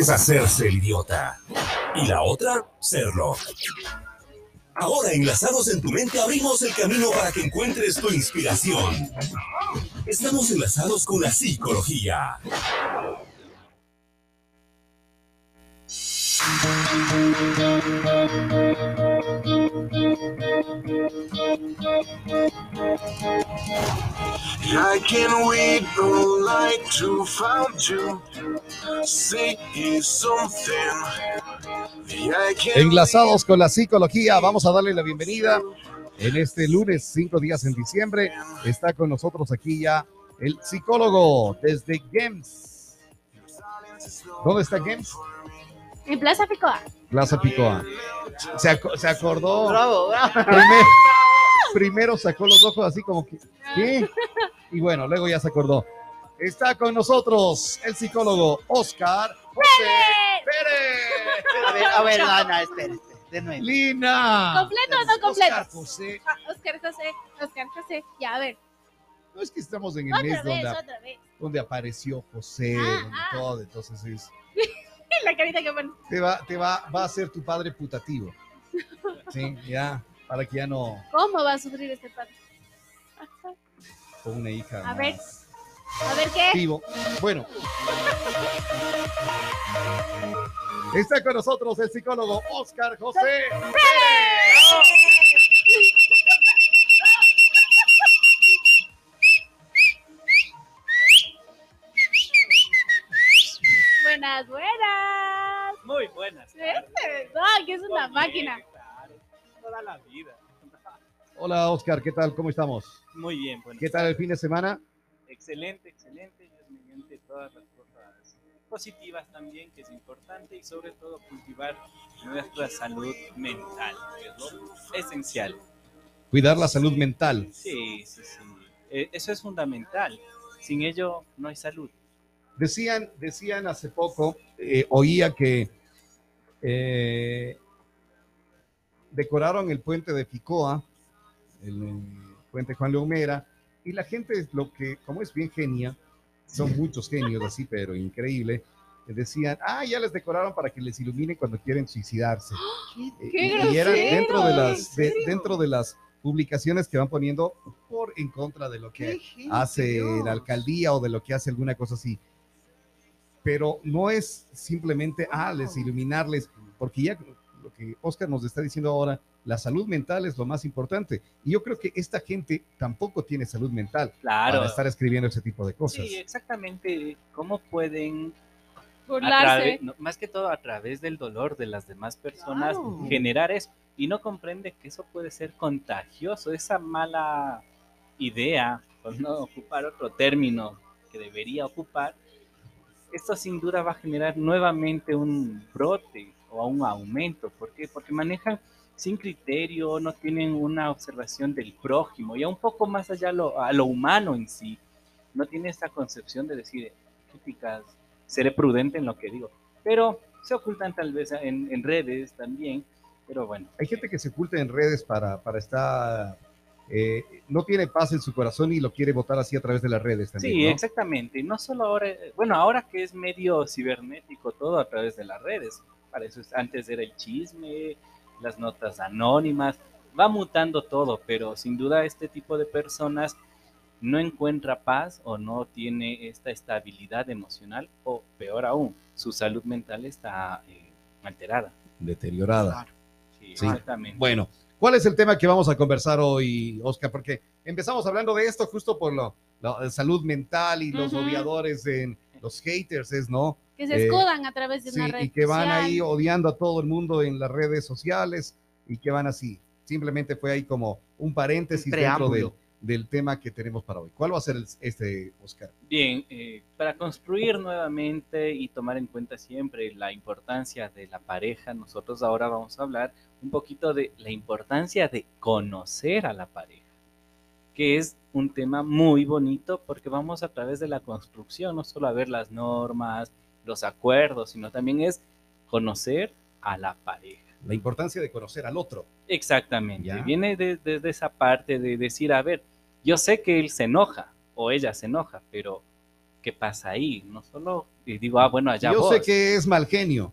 es hacerse el idiota. Y la otra, serlo. Ahora, enlazados en tu mente, abrimos el camino para que encuentres tu inspiración. Estamos enlazados con la psicología. Enlazados con la psicología, vamos a darle la bienvenida en este lunes, cinco días en diciembre. Está con nosotros aquí ya el psicólogo desde GEMS. ¿Dónde está GEMS? En Plaza Picoa. Plaza Picoa. Se, ac- se acordó. Bravo, bravo. Primero, primero sacó los ojos así como que, ¿qué? Y bueno, luego ya se acordó. Está con nosotros el psicólogo Oscar José Pérez. A ver, a ver, Ana, espera, espera, de nuevo. Lina. ¿Completo o no completo? Oscar José. Ah, Oscar José, Oscar José. Ya, a ver. No es que estamos en el Otra mes vez, donde, otra vez. donde apareció José, Ah, donde ah. todo, entonces es, La carita que pone. te va, te va, va a ser tu padre putativo. Sí, ya, para que ya no ¿Cómo va a sufrir este padre? con una hija. A ver. A ver qué. vivo. Bueno. Está con nosotros el psicólogo Oscar José Buenas, buenas. Muy buenas. Este, No, que es una máquina. Toda la vida. Hola Oscar, ¿qué tal? ¿Cómo estamos? Muy bien, bueno. ¿Qué tal el fin de semana? Excelente, excelente. Dios mediante todas las cosas positivas también, que es importante, y sobre todo cultivar nuestra salud mental, que es lo esencial. Cuidar la salud mental. Sí, sí, sí. Eh, eso es fundamental. Sin ello no hay salud. Decían, decían hace poco, eh, oía que eh, decoraron el puente de Picoa, el, puente Juan Leomera, y la gente, lo que, como es bien genia, son muchos genios así, pero increíble, eh, decían, ah, ya les decoraron para que les ilumine cuando quieren suicidarse. Eh, ¡Qué y, y eran dentro de ¿En las, de- dentro de las publicaciones que van poniendo por en contra de lo que hace la alcaldía o de lo que hace alguna cosa así. Pero no es simplemente, ah, les iluminarles, porque ya lo que Oscar nos está diciendo ahora, la salud mental es lo más importante. Y yo creo que esta gente tampoco tiene salud mental Claro. para estar escribiendo ese tipo de cosas. Sí, exactamente. ¿Cómo pueden Burlarse. través- no, más que todo a través del dolor de las demás personas, Claro. generar eso. Y no comprende que eso puede ser contagioso, esa mala idea, por no ocupar otro término que debería ocupar, esto sin duda va a generar nuevamente un brote o un aumento. ¿Por qué? Porque manejan sin criterio, no tienen una observación del prójimo, ya un poco más allá lo, a lo humano en sí. No tiene esta concepción de decir, críticas, seré prudente en lo que digo. Pero se ocultan tal vez en, en redes también. Pero bueno, Hay gente que se oculta en redes para, para estar, eh, no tiene paz en su corazón y lo quiere votar así a través de las redes también. sí, ¿no? exactamente. No solo ahora, bueno, ahora que es medio cibernético todo a través de las redes. Para eso es- antes era el chisme, las notas anónimas, va mutando todo, pero sin duda este tipo de personas no encuentra paz o no tiene esta estabilidad emocional o peor aún, su salud mental está eh, alterada. Deteriorada. Sí, Sí. exactamente. Bueno, ¿cuál es el tema que vamos a conversar hoy, Oscar? Porque empezamos hablando de esto justo por lo, la salud mental y los Ujú. odiadores, en, los haters, es, ¿no? Que se Eh, escudan a través de Sí, una red y que van social. ahí odiando a todo el mundo en las redes sociales y que van así. Simplemente fue ahí como un paréntesis dentro del, del tema que tenemos para hoy. ¿Cuál va a ser el- este, Oscar? Bien, eh, para construir nuevamente y tomar en cuenta siempre la importancia de la pareja, nosotros ahora vamos a hablar un poquito de la importancia de conocer a la pareja, que es un tema muy bonito porque vamos a través de la construcción, no solo a ver las normas, los acuerdos, sino también es conocer a la pareja. La importancia de conocer al otro. Exactamente. Ya. Viene de- desde esa parte de decir, a ver, yo sé que él se enoja o ella se enoja, pero qué pasa ahí. No solo digo, ah, bueno, allá Yo vos. sé que es mal genio.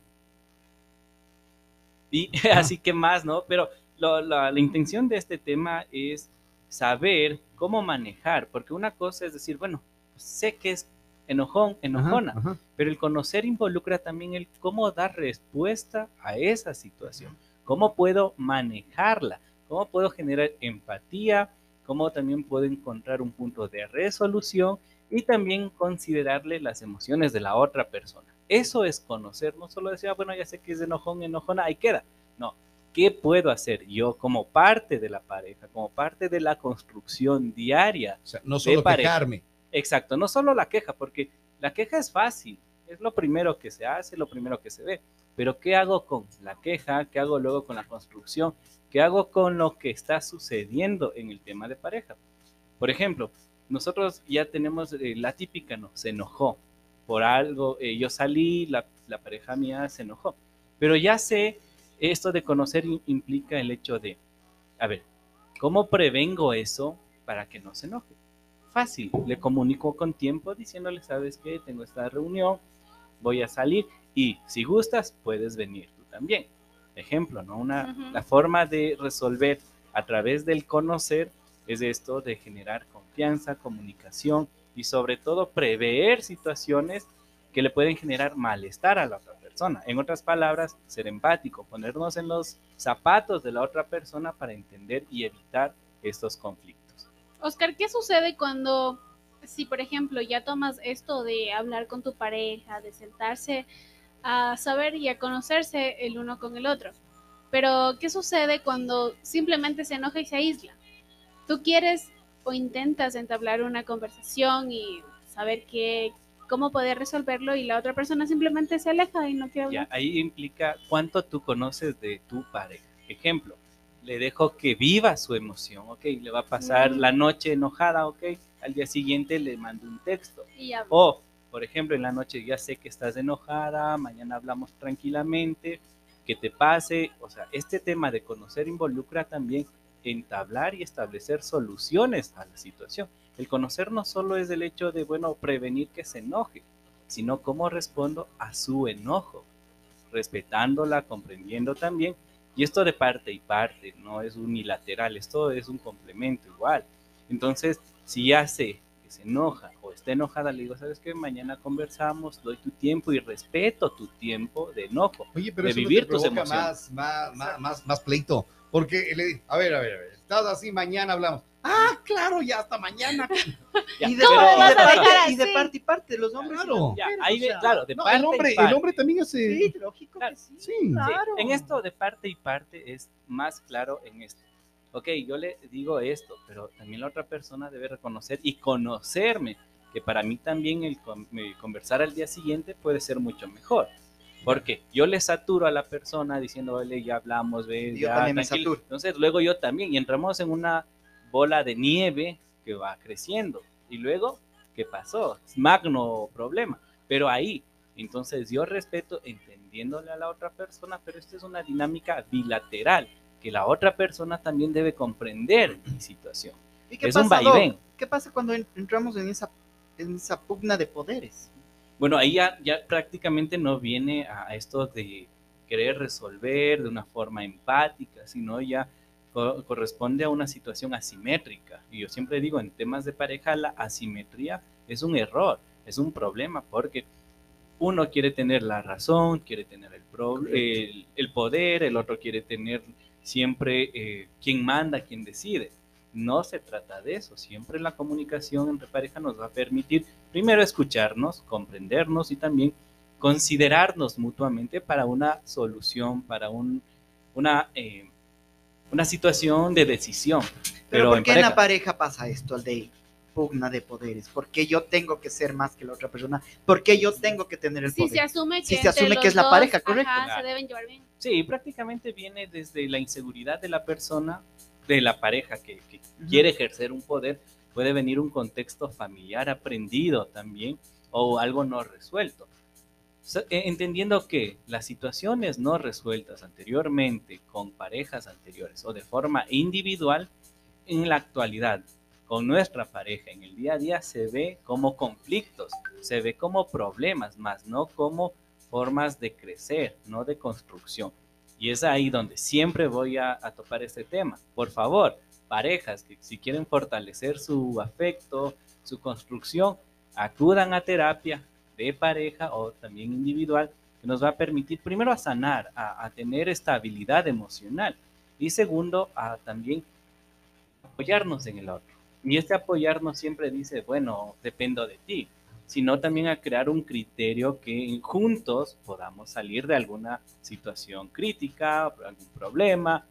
Y así que más, ¿no? Pero lo- la, la intención de este tema es saber cómo manejar, porque una cosa es decir, bueno, sé que es enojón, enojona, Ajá, ajá. pero el conocer involucra también el cómo dar respuesta a esa situación, cómo puedo manejarla, cómo puedo generar empatía, cómo también puedo encontrar un punto de resolución y también considerarle las emociones de la otra persona. Eso es conocer, no solo decir, ah, bueno, ya sé que es enojón, enojona, ahí queda. No, ¿qué puedo hacer yo como parte de la pareja, como parte de la construcción diaria? O sea, no solo pareja. quejarme. Exacto, no solo la queja, porque la queja es fácil, es lo primero que se hace, lo primero que se ve. Pero ¿qué hago con la queja? ¿Qué hago luego con la construcción? ¿Qué hago con lo que está sucediendo en el tema de pareja? Por ejemplo, nosotros ya tenemos eh, la típica, ¿no? Se enojó por algo, eh, yo salí, la, la pareja mía se enojó. Pero ya sé, esto de conocer im- implica el hecho de, a ver, ¿cómo prevengo eso para que no se enoje? Fácil, le comunico con tiempo diciéndole, sabes qué, tengo esta reunión, voy a salir y si gustas, puedes venir tú también. Ejemplo, ¿no? Una. La forma de resolver a través del conocer es esto de generar confianza, comunicación y sobre todo prever situaciones que le pueden generar malestar a la otra persona. En otras palabras, ser empático, ponernos en los zapatos de la otra persona para entender y evitar estos conflictos. Oscar, ¿qué sucede cuando, si por ejemplo ya tomas esto de hablar con tu pareja, de sentarse a saber y a conocerse el uno con el otro? Pero, ¿qué sucede cuando simplemente se enoja y se aísla? Tú quieres o intentas entablar una conversación y saber qué, cómo poder resolverlo y la otra persona simplemente se aleja y no quiere Ya, hablar. ahí implica cuánto tú conoces de tu pareja. Ejemplo, le dejo que viva su emoción, ¿ok? Le va a pasar Mm. la noche enojada, ¿ok? Al día siguiente le mando un texto. Y ya. O, por ejemplo, en la noche ya sé que estás enojada, mañana hablamos tranquilamente, que te pase. O sea, este tema de conocer involucra también entablar y establecer soluciones a la situación. El conocer no solo es el hecho de, bueno, prevenir que se enoje, sino cómo respondo a su enojo, respetándola, comprendiendo también. Y esto de parte y parte, no es unilateral, esto es un complemento igual. Entonces, si sé que se enoja o está enojada, le digo, ¿sabes qué? Mañana conversamos, doy tu tiempo y respeto tu tiempo de enojo. Oye, pero de eso no vivir te tus emociones. más, más, más, más pleito. Porque, le- a ver, a ver, a ver, estás así, mañana hablamos. Ah, claro, ya hasta mañana. Ya, y de, ¿Cómo pero- me vas y de a parte, y de parte y parte, los hombres. Claro. ya, ahí sea, claro, de No, parte el hombre, y parte. el hombre también hace. Sí, lógico Claro. que sí. Sí. Sí, claro. en esto de parte y parte es más claro en esto. Ok, yo le digo esto, pero también la otra persona debe reconocer y conocerme, que para mí también el, con- el conversar al día siguiente puede ser mucho mejor. Porque yo le saturo a la persona diciendo, oye, ya hablamos, ve, Yo ya, también me tranquilo". saturo. Entonces luego yo también, y entramos en una bola de nieve que va creciendo. Y luego, ¿qué pasó? Es magno problema. Pero ahí, entonces yo respeto entendiéndole a la otra persona, pero esta es una dinámica bilateral, que la otra persona también debe comprender mi situación. ¿Y qué Es un pasa, Doc? vaivén. ¿Qué pasa cuando en- entramos en esa, en esa pugna de poderes? Bueno, ahí ya, ya prácticamente no viene a esto de querer resolver de una forma empática, sino ya co- corresponde a una situación asimétrica. Y yo siempre digo, en temas de pareja, la asimetría es un error, es un problema, porque uno quiere tener la razón, quiere tener el, pro- el, el poder, el otro quiere tener siempre eh, quien manda, quien decide. No se trata de eso. Siempre la comunicación entre pareja nos va a permitir primero escucharnos, comprendernos y también considerarnos mutuamente para una solución, para un, una, eh, una situación de decisión. Pero, Pero, ¿por en qué en la pareja pasa esto, el de pugna de poderes? ¿Por qué yo tengo que ser más que la otra persona? ¿Por qué yo tengo que tener el Si poder? se asume que, Si se asume que es la dos, pareja, correcto. ajá, Claro. se deben llevar bien. Sí, prácticamente viene desde la inseguridad de la persona, de la pareja que, quiere ejercer un poder. Puede venir un contexto familiar aprendido también o algo no resuelto. Eh, Entendiendo que las situaciones no resueltas anteriormente con parejas anteriores o de forma individual, en la actualidad con nuestra pareja en el día a día se ve como conflictos, se ve como problemas, más no como formas de crecer, no de construcción. Y es ahí donde siempre voy a, topar este tema. Por favor, parejas que si quieren fortalecer su afecto, su construcción, acudan a terapia de pareja o también individual, que nos va a permitir primero a sanar, a, a tener estabilidad emocional y segundo, a también apoyarnos en el otro. Y este apoyarnos siempre dice, bueno, dependo de ti, sino también a crear un criterio que juntos podamos salir de alguna situación crítica, algún problema,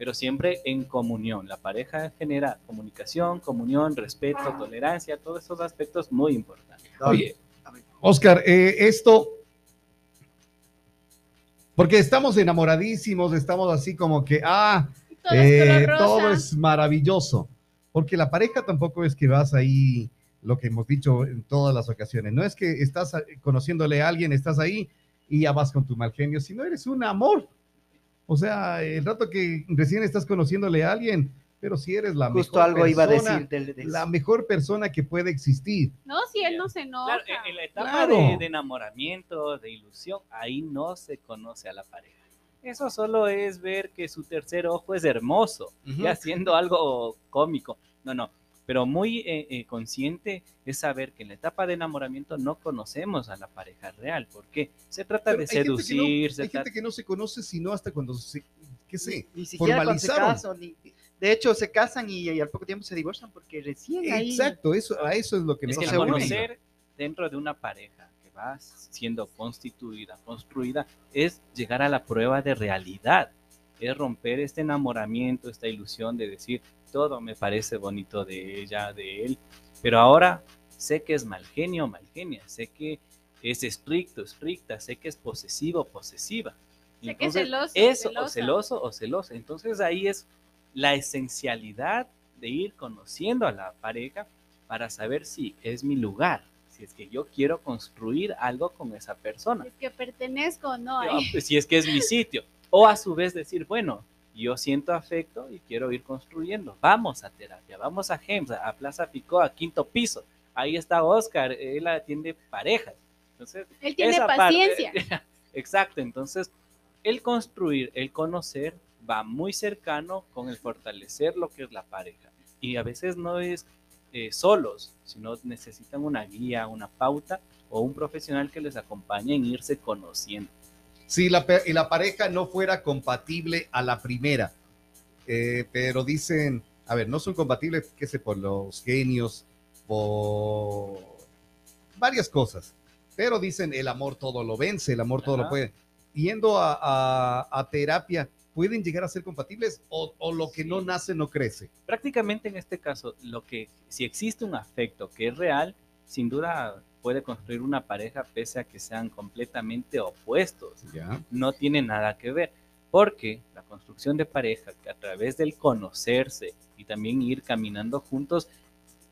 pero siempre en comunión. La pareja genera comunicación, comunión, respeto, tolerancia, todos esos aspectos muy importantes. Oye, Oscar, eh, esto, porque estamos enamoradísimos, estamos así como que, ah, todo, es, eh, todo es maravilloso, porque la pareja tampoco es que vas ahí lo que hemos dicho en todas las ocasiones. No es que estás conociéndole a alguien, estás ahí y ya vas con tu mal genio, sino eres un amor. O sea, el rato que recién estás conociéndole a alguien, pero si eres la Justo mejor algo persona, iba a decir la mejor persona que puede existir. No, si él no se enoja. Claro, en la etapa de, de, enamoramiento, de ilusión, ahí no se conoce a la pareja. Eso solo es ver que su tercer ojo es hermoso y haciendo algo cómico. No, no pero muy eh, eh, consciente es saber que en la etapa de enamoramiento no conocemos a la pareja real, porque se trata de seducir. hay gente que no se conoce sino hasta cuando se, qué sé, ni, formalizaron. de hecho, se casan y, al poco tiempo se divorcian porque recién ahí... Exacto, eso, a eso es lo que es que conocer dentro de una pareja que va siendo constituida, construida, es llegar a la prueba de realidad, es romper este enamoramiento, esta ilusión de decir, todo me parece bonito de ella, de él, pero ahora sé que es mal genio, mal genia, sé que es estricto, estricta, sé que es posesivo, posesiva. Sé que es celoso. Eso, o celoso o celoso. Entonces ahí es la esencialidad de ir conociendo a la pareja para saber si es mi lugar, si es que yo quiero construir algo con esa persona. Si es que pertenezco o no. Pues, si es que es mi sitio. O a su vez decir, bueno, yo siento afecto y quiero ir construyendo. Vamos a terapia, vamos a GEMS, a Plaza Picó, a quinto piso. Ahí está Oscar, él atiende parejas. Entonces, él tiene paciencia. exacto, entonces el construir, el conocer va muy cercano con el fortalecer lo que es la pareja. Y a veces no es eh, solos, sino necesitan una guía, una pauta o un profesional que les acompañe en irse conociendo si la, y la pareja no fuera compatible a la primera. Eh, pero dicen, a ver, no son compatibles, qué sé, por los genios, por varias cosas. Pero dicen, el amor todo lo vence, el amor todo lo puede. Yendo a, terapia, ¿pueden llegar a ser compatibles o, lo que no nace no crece? Prácticamente en este caso, lo que si existe un afecto que es real, sin duda puede construir una pareja pese a que sean completamente opuestos. No tiene nada que ver, porque la construcción de pareja, que a través del conocerse y también ir caminando juntos,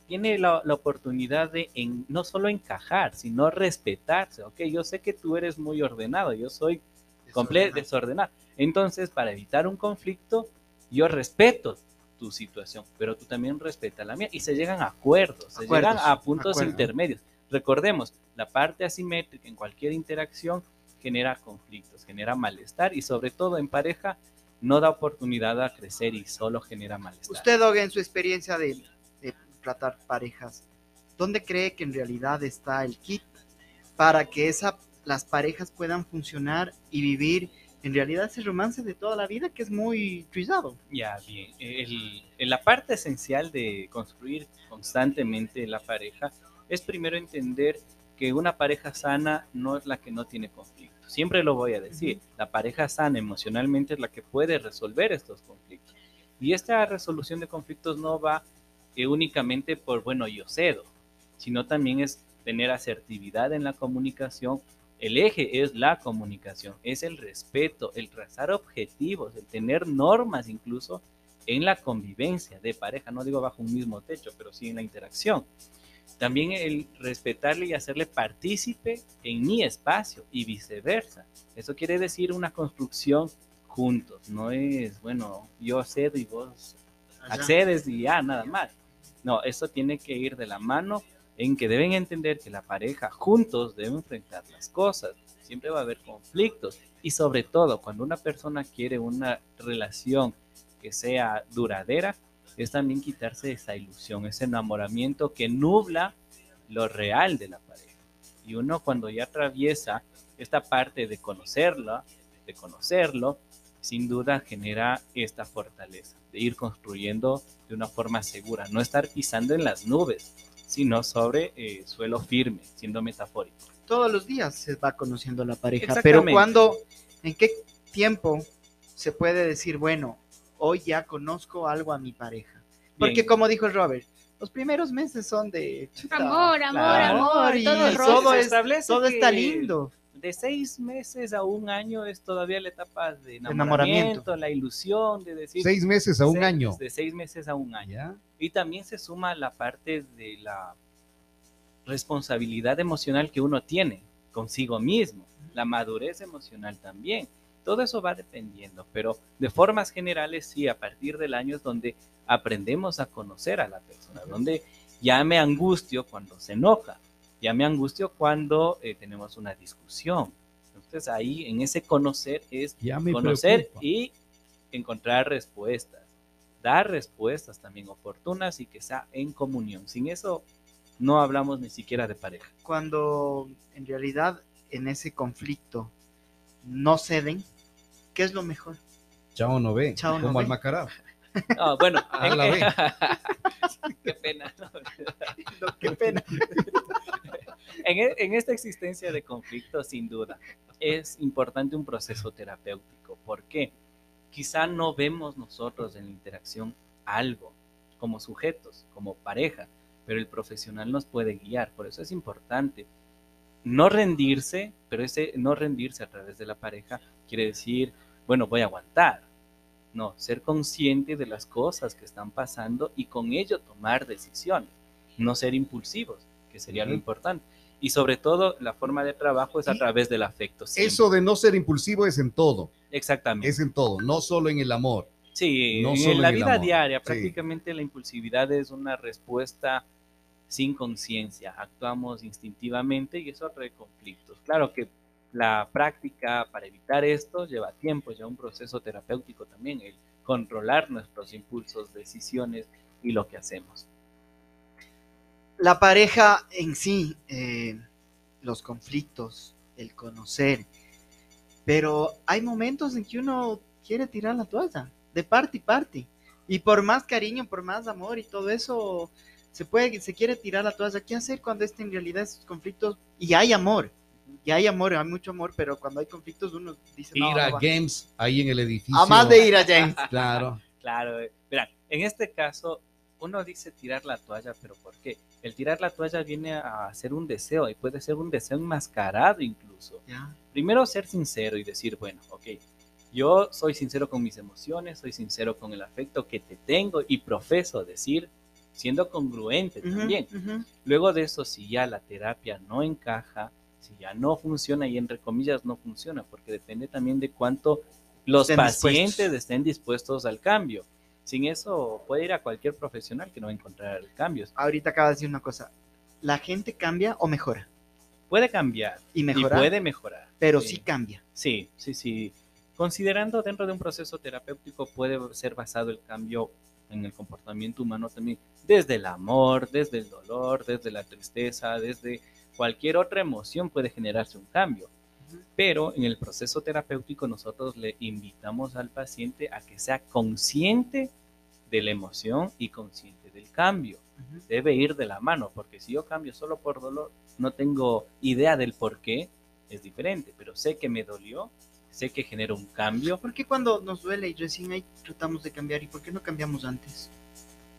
tiene la, oportunidad de no solo encajar, sino respetarse. Ok, yo sé que tú eres muy ordenado, yo soy completo desordenado. Entonces, para evitar un conflicto, yo respeto tu situación, pero tú también respeta la mía y se llegan a acuerdos, se llegan a puntos intermedios. Recordemos, la parte asimétrica en cualquier interacción genera conflictos, genera malestar y sobre todo en pareja no da oportunidad a crecer y solo genera malestar. Usted, Doga, en su experiencia de, tratar parejas, ¿dónde cree que en realidad está el kit para que esa, las parejas puedan funcionar y vivir en realidad ese romance de toda la vida que es muy trizado? Ya, bien. El, la parte esencial de construir constantemente la pareja es primero entender que una pareja sana no es la que no tiene conflictos. Siempre lo voy a decir, la pareja sana emocionalmente es la que puede resolver estos conflictos. Y esta resolución de conflictos no va eh, únicamente por, bueno, yo cedo, sino también es tener asertividad en la comunicación. El eje es la comunicación, es el respeto, el trazar objetivos, el tener normas incluso en la convivencia de pareja, no digo bajo un mismo techo, pero sí en la interacción. También el respetarle y hacerle partícipe en mi espacio y viceversa. Eso quiere decir una construcción juntos. No es, bueno, yo cedo y vos accedes y ya, nada más. No, esto tiene que ir de la mano en que deben entender que la pareja juntos deben enfrentar las cosas. Siempre va a haber conflictos y sobre todo cuando una persona quiere una relación que sea duradera, es también quitarse esa ilusión, ese enamoramiento que nubla lo real de la pareja. Y uno cuando ya atraviesa esta parte de conocerla, de conocerlo, sin duda genera esta fortaleza, de ir construyendo de una forma segura, no estar pisando en las nubes, sino sobre eh, suelo firme, siendo metafórico. Todos los días se va conociendo la pareja, pero cuando, ¿en qué tiempo se puede decir, bueno, hoy ya conozco algo a mi pareja? Porque como dijo el Robert, los primeros meses son de amor, amor, amor, y todo, todo está lindo de seis meses a un año es todavía la etapa de enamoramiento, la ilusión de decir... Seis meses a un año. De seis meses a un año. Y también se suma la parte de la responsabilidad emocional que uno tiene consigo mismo, la madurez emocional también. Todo eso va dependiendo, pero de formas generales sí, a partir del año es donde aprendemos a conocer a la persona, donde ya me angustio cuando se enoja, ya me angustio cuando eh, tenemos una discusión. Entonces ahí en ese conocer es conocer y encontrar respuestas, dar respuestas también oportunas y que sea en comunión. Sin eso no hablamos ni siquiera de pareja. Cuando en realidad en ese conflicto no ceden, ¿qué es lo mejor? Chao no ve, Chao como al macará. bueno, qué pena. qué pena. E, en, esta existencia de conflicto, sin duda, es importante un proceso terapéutico. ¿Por qué? Quizá no vemos nosotros en la interacción algo como sujetos, como pareja, pero el profesional nos puede guiar. Por eso es importante no rendirse, pero ese no rendirse a través de la pareja quiere decir, bueno, voy a aguantar. No, ser consciente de las cosas que están pasando y con ello tomar decisiones, no ser impulsivos, que sería lo importante y sobre todo la forma de trabajo es a través del afecto. Eso de no ser impulsivo es en todo. Exactamente. Es en todo, no solo en el amor. Sí, en la vida diaria prácticamente la impulsividad es una respuesta sin conciencia, actuamos instintivamente y eso trae conflictos. Claro que la práctica para evitar esto lleva tiempo, lleva un proceso terapéutico también, el controlar nuestros impulsos, decisiones y lo que hacemos la pareja en sí, eh, los conflictos, el conocer, pero hay momentos en que uno quiere tirar la toalla, de parte y parte, y por más cariño, por más amor y todo eso, se puede, se quiere tirar la toalla. ¿Qué hacer cuando este en realidad esos conflictos y hay amor? Y hay amor, hay mucho amor, pero cuando hay conflictos uno dice ir a Games ahí en el edificio. A más de ir a James. claro. Claro. Mira, en este caso uno dice tirar la toalla, pero ¿por qué? El tirar la toalla viene a ser un deseo y puede ser un deseo enmascarado incluso. Primero ser sincero y decir, bueno, ok, yo soy sincero con mis emociones, soy sincero con el afecto que te tengo y profeso decir, siendo congruente también. Luego de eso, si ya la terapia no encaja, si ya no funciona y entre comillas no funciona, porque depende también de cuánto los pacientes estén dispuestos al cambio. Sin eso puede ir a cualquier profesional que no va a encontrar cambios. Ahorita acaba de decir una cosa. ¿La gente cambia o mejora? Puede cambiar. Y mejora. puede mejorar. Pero sí. cambia. Sí, sí, sí. Considerando dentro de un proceso terapéutico puede ser basado el cambio en el comportamiento humano también, desde el amor, desde el dolor, desde la tristeza, desde cualquier otra emoción puede generarse un cambio. Pero en el proceso terapéutico nosotros le invitamos al paciente a que sea consciente de la emoción y consciente del cambio. Debe ir de la mano, porque si yo cambio solo por dolor, no tengo idea del por qué, es diferente, pero sé que me dolió, sé que genera un cambio. ¿Por qué cuando nos duele y recién ahí tratamos de cambiar y por qué no cambiamos antes?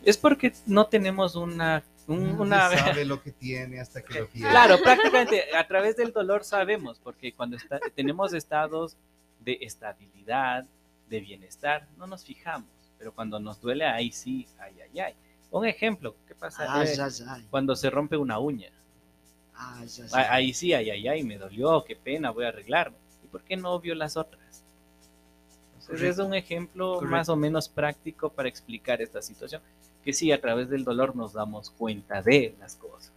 Es porque no tenemos una una sabe lo que tiene hasta que lo pierde. Claro, prácticamente a través del dolor sabemos, porque cuando tenemos estados de estabilidad, de bienestar, no nos fijamos, pero cuando nos duele, ahí sí, ay, ay, ay. Un ejemplo, ¿qué pasa cuando se rompe una uña? ahí sí, ay, ay, ay, me dolió, qué pena, voy a arreglarlo. ¿Y por qué no vio las otras? Entonces es un ejemplo más o menos práctico para explicar esta situación. Que sí, a través del dolor nos damos cuenta de las cosas.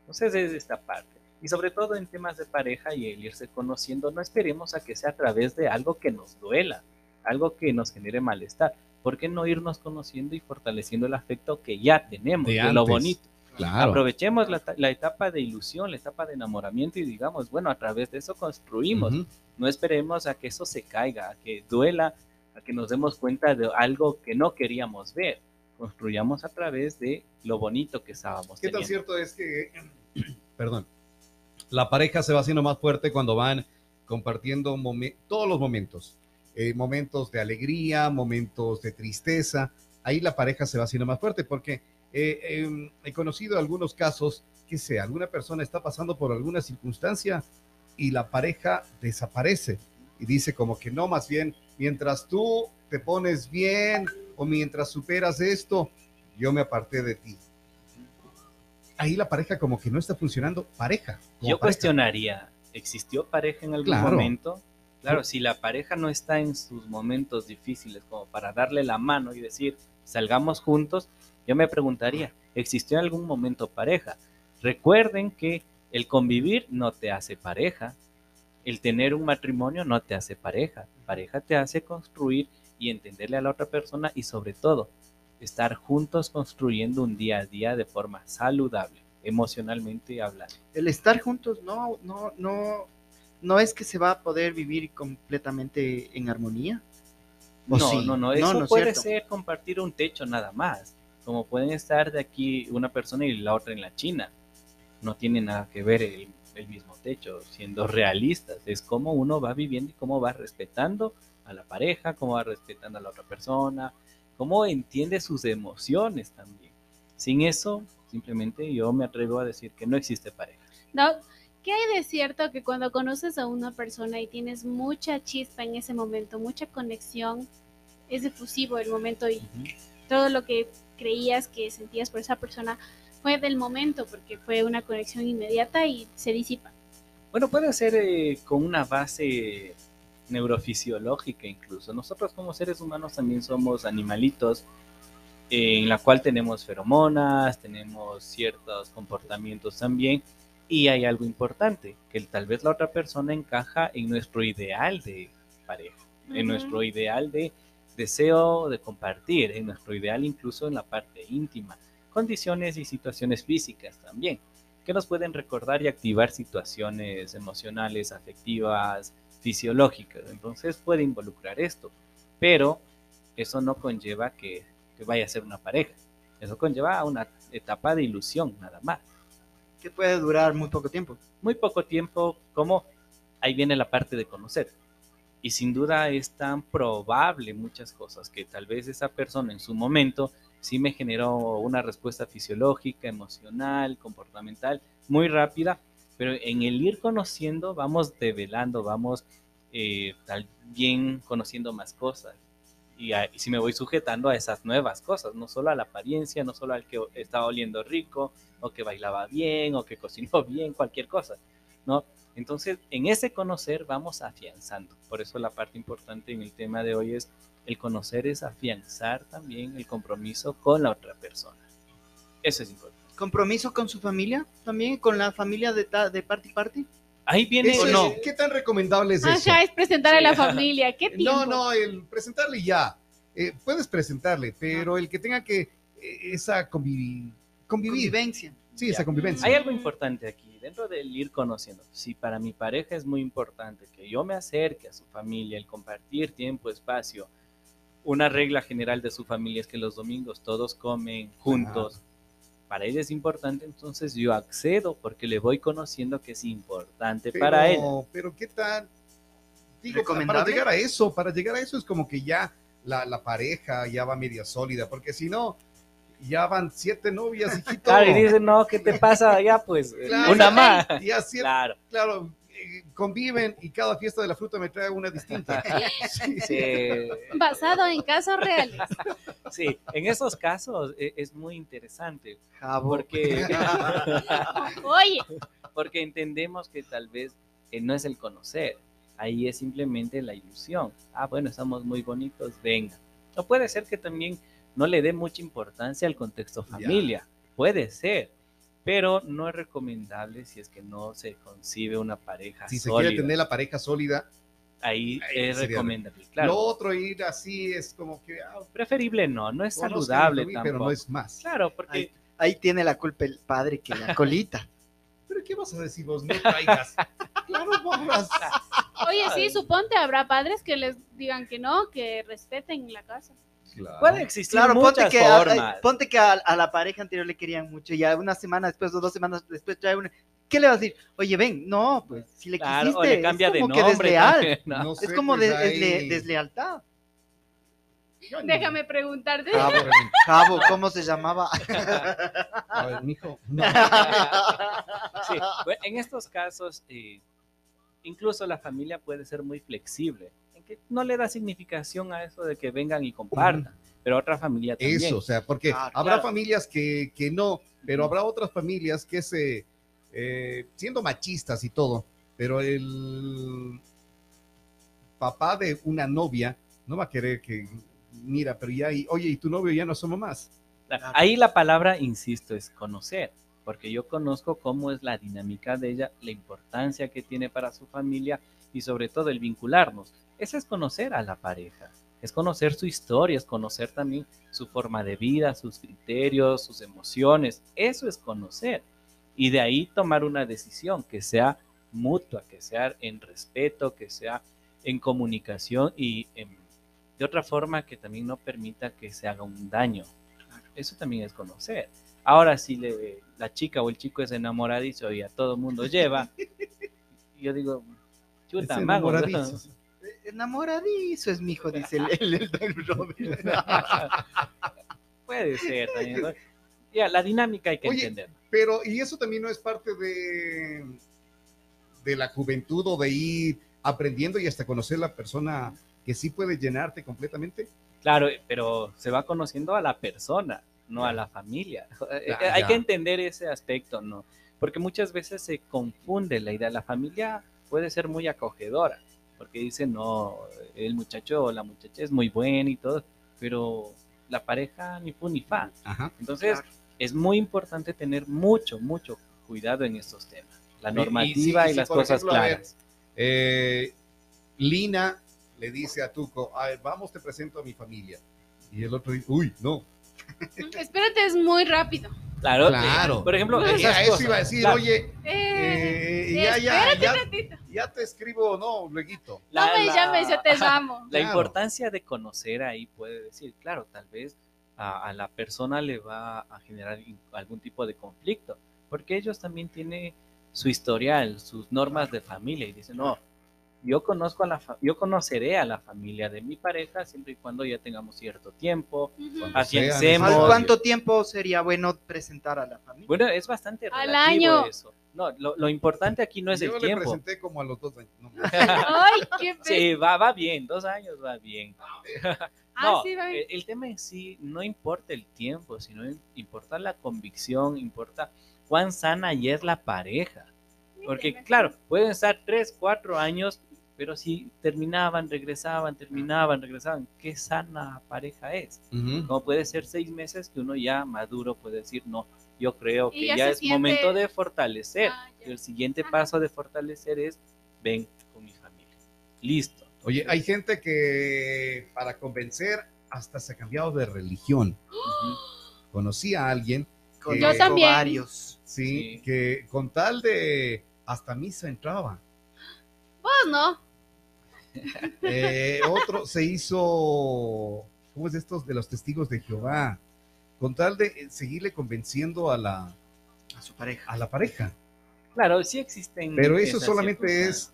Entonces es esta parte. Y sobre todo en temas de pareja y el irse conociendo, no esperemos a que sea a través de algo que nos duela, algo que nos genere malestar. ¿Por qué no irnos conociendo y fortaleciendo el afecto que ya tenemos, de, lo bonito? Aprovechemos la, etapa de ilusión, la etapa de enamoramiento y digamos, bueno, a través de eso construimos. No esperemos a que eso se caiga, a que duela, a que nos demos cuenta de algo que no queríamos ver. Construyamos a través de lo bonito que estábamos ¿Qué tan cierto es que, perdón, la pareja se va haciendo más fuerte cuando van compartiendo todos los momentos? Eh, momentos de alegría, momentos de tristeza. Ahí la pareja se va haciendo más fuerte porque eh, em, he conocido algunos casos que sea, alguna persona está pasando por alguna circunstancia y la pareja desaparece y dice como que no, más bien, mientras tú te pones bien o mientras superas esto, yo me aparté de ti. Ahí la pareja como que no está funcionando pareja. Yo cuestionaría, ¿existió pareja en algún momento? Claro, si la pareja no está en sus momentos difíciles como para darle la mano y decir, salgamos juntos, yo me preguntaría, ¿existió en algún momento pareja? Recuerden que el convivir no te hace pareja, el tener un matrimonio no te hace pareja, pareja te hace construir y entenderle a la otra persona y sobre todo estar juntos construyendo un día a día de forma saludable, emocionalmente hablando. El estar juntos no, no, no, no es que se va a poder vivir completamente en armonía. No, no, no, eso puede ser compartir un techo nada más como pueden estar de aquí una persona y la otra en la China. No tiene nada que ver el, mismo techo, siendo realistas. Es cómo uno va viviendo y cómo va respetando a la pareja, cómo va respetando a la otra persona, cómo entiende sus emociones también. Sin eso, simplemente yo me atrevo a decir que no existe pareja. No, ¿qué hay de cierto que cuando conoces a una persona y tienes mucha chispa en ese momento, mucha conexión, es efusivo el momento y todo lo que creías que sentías por esa persona fue del momento, porque fue una conexión inmediata y se disipa. Bueno, puede ser eh, con una base neurofisiológica incluso. Nosotros como seres humanos también somos animalitos en la cual tenemos feromonas, tenemos ciertos comportamientos también y hay algo importante, que tal vez la otra persona encaja en nuestro ideal de pareja, en nuestro ideal de deseo de compartir, en nuestro ideal incluso en la parte íntima, condiciones y situaciones físicas también, que nos pueden recordar y activar situaciones emocionales, afectivas, fisiológicas. Entonces puede involucrar esto, pero eso no conlleva que, que vaya a ser una pareja, eso conlleva a una etapa de ilusión nada más. Que puede durar muy poco tiempo. Muy poco tiempo, como ahí viene la parte de conocer y sin duda es tan probable muchas cosas que tal vez esa persona en su momento sí me generó una respuesta fisiológica, emocional, comportamental muy rápida, pero en el ir conociendo vamos develando, vamos eh, también conociendo más cosas. Y, si me voy sujetando a esas nuevas cosas, no solo a la apariencia, no solo al que estaba oliendo rico, o que bailaba bien, o que cocinó bien, cualquier cosa, ¿no? Entonces, en ese conocer vamos afianzando. Por eso la parte importante en el tema de hoy es el conocer es afianzar también el compromiso con la otra persona. Eso es importante. ¿Compromiso con su familia? ¿También con la familia de, de parte y parte? Ahí viene o no. ¿Qué tan recomendable es eso? es presentar a la familia. ¿Qué tiempo? No, no, el presentarle ya. Eh, puedes presentarle, pero el que tenga que eh, esa convivir, convivencia. Sí, esa convivencia. Hay algo importante aquí dentro del ir conociendo, si para mi pareja es muy importante que yo me acerque a su familia, el compartir tiempo, espacio, una regla general de su familia es que los domingos todos comen juntos. Para ella es importante, entonces yo accedo porque le voy conociendo que es importante para él. Pero ¿qué tal? Digo, para llegar a eso, para llegar a eso es como que ya la, la pareja ya va media sólida, porque si no, ya van siete novias, hijito. Claro, y dicen, no, ¿qué te pasa? Ya, pues, una más. Claro. claro, conviven y cada fiesta de la fruta me trae una distinta. Sí. Basado en casos reales. Sí, en esos casos e, es, muy interesante. Porque, Oye. porque entendemos que tal vez eh, no es el conocer, ahí es simplemente la ilusión. Ah, bueno, estamos muy bonitos, venga. O puede ser que también no le dé mucha importancia al contexto familia. Puede ser, pero no es recomendable si es que no se concibe una pareja Si se sólida. quiere tener la pareja sólida, Ahí Ahí es sería- recomendable, lo claro. otro ir así es como que ah, Preferible no, no es saludable tampoco. pero no es más. Claro, porque Ahí, ahí tiene la culpa el padre que la colita. Pero ¿qué vas a decir vos? No traigas. claro, vamos. Oye, sí, suponte, habrá padres que les digan que no, que respeten la casa. Claro. puede existir Claro, ponte que, a, formas. ponte que a, a la pareja anterior le querían mucho y a una semana después o dos semanas después trae una... ¿Qué le vas a decir? Oye, ven, no, pues si le Claro, quisiste, o le cambia es de como nombre. que desleal. también, ¿no? No Es como pues, de- ahí- desle- deslealtad. Déjame preguntarte. Cabo, Cabo, ¿cómo se llamaba? A ver, mijo. No. Sí, en estos casos, eh, incluso la familia puede ser muy flexible, que no le da significación a eso de que vengan y compartan, pero otra familia también. Eso, o sea, porque Claro, habrá claro. familias que, que no, pero habrá otras familias que se, eh, siendo machistas y todo, pero el papá de una novia no va a querer que, mira, pero ya, y- oye, y tu novio ya no somos más. Ahí la palabra, insisto, es conocer, porque yo conozco cómo es la dinámica de ella, la importancia que tiene para su familia y sobre todo el vincularnos. Eso es conocer a la pareja, es conocer su historia, es conocer también su forma de vida, sus criterios, sus emociones. Eso es conocer. Y de ahí tomar una decisión que sea mutua, que sea en respeto, que sea en comunicación y en- de otra forma que también no permita que se haga un daño. Eso también es conocer. Ahora, si le, la chica o el chico es enamoradizo y a todo mundo lleva, yo digo, chuta, Ese mago, ¿no? Enamoradizo. Es mi hijo, dice el, el, Robert. Puede ser también. ¿no? Ya, la dinámica hay que Oye, entender. Pero, y eso también no es parte de, de la juventud o de ir aprendiendo y hasta conocer la persona que sí puede llenarte completamente. Claro, pero se va conociendo a la persona, no a la familia. Eh, Ya, Hay ya. que entender ese aspecto, ¿no? Porque muchas veces se confunde la idea. La familia puede ser muy acogedora, porque dicen, no, el muchacho o la muchacha es muy buena y todo, pero la pareja ni fu ni fa. Ajá. Entonces, es muy importante tener mucho, mucho cuidado en estos temas. La Y- y normativa si- y, y si, las cosas ejemplo, a ver, claras. Eh, Lina le dice a Tuco, "A ver, vamos, te presento a mi familia. Y el otro dice, uy, no. Espérate, es muy rápido. Claro, Claro. eh, por ejemplo, No, Y esas a eso cosas, iba a decir, claro. oye, Eh, ya, ya, ya, ya te escribo, no, luego. La- no me la- llames, yo te llamo. La Claro. importancia de conocer ahí puede decir, claro, tal vez a, a la persona le va a generar algún tipo de conflicto, porque ellos también tienen su historial, sus normas de familia y dicen, no, yo conozco a la yo conoceré a la familia de mi pareja siempre y cuando ya tengamos cierto tiempo, ¿Al cuánto tiempo sería bueno presentar a la familia? Bueno, es bastante Al relativo año. eso. No, lo, lo importante aquí no es Yo el le tiempo. presenté como a los dos años. no, Ay, qué pe- Sí, va, va bien, dos años va bien. Ah, No, sí, va bien. el, el tema en sí no importa el tiempo, sino im- importa la convicción, importa cuán sana ya es la pareja. Porque, claro, pueden estar tres, cuatro años, pero si terminaban, regresaban, terminaban, regresaban, qué sana pareja es. Ujú. Como puede ser seis meses que uno ya maduro puede decir, no, yo creo que ya es siente- momento de fortalecer. Ah, el siguiente Ajá. paso de fortalecer es, ven con mi familia. Listo. Oye, hay gente que para convencer hasta se ha cambiado de religión. Ujú. Conocí a alguien, Conozco Yo también. varios. sí, Sí. que con tal de hasta misa entraba. Vos no. Eh, otro se hizo, ¿cómo es estos de los testigos de Jehová? Con tal de eh, seguirle convenciendo a la, A su pareja. a la pareja. Claro, sí existen. Pero eso solamente es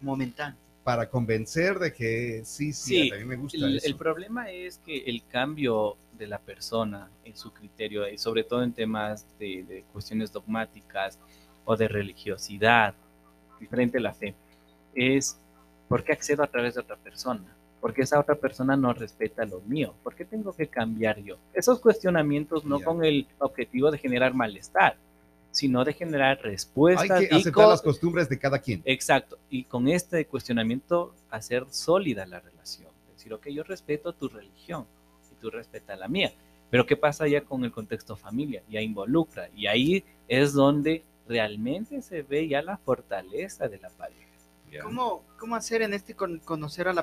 Momentáneo. para convencer de que sí, sí, Sí, a mí me gusta El, eso. el problema es que el cambio de la persona en su criterio, y sobre todo en temas de, de cuestiones dogmáticas o de religiosidad, diferente a la fe, es ¿por qué accedo a través de otra persona? Porque esa otra persona no respeta lo mío. ¿Por qué tengo que cambiar yo? Esos cuestionamientos no Ya. con el objetivo de generar malestar, sino de generar Hay respuestas que y aceptar las costumbres de cada quien. Exacto, y con este cuestionamiento hacer sólida la relación. Decir, ok, yo respeto tu religión. tú respetas la mía. Pero ¿qué pasa ya con el contexto familia? Ya involucra. Y ahí es donde realmente se ve ya la fortaleza de la pareja. ¿Cómo, ¿Cómo hacer en este con- conocer a la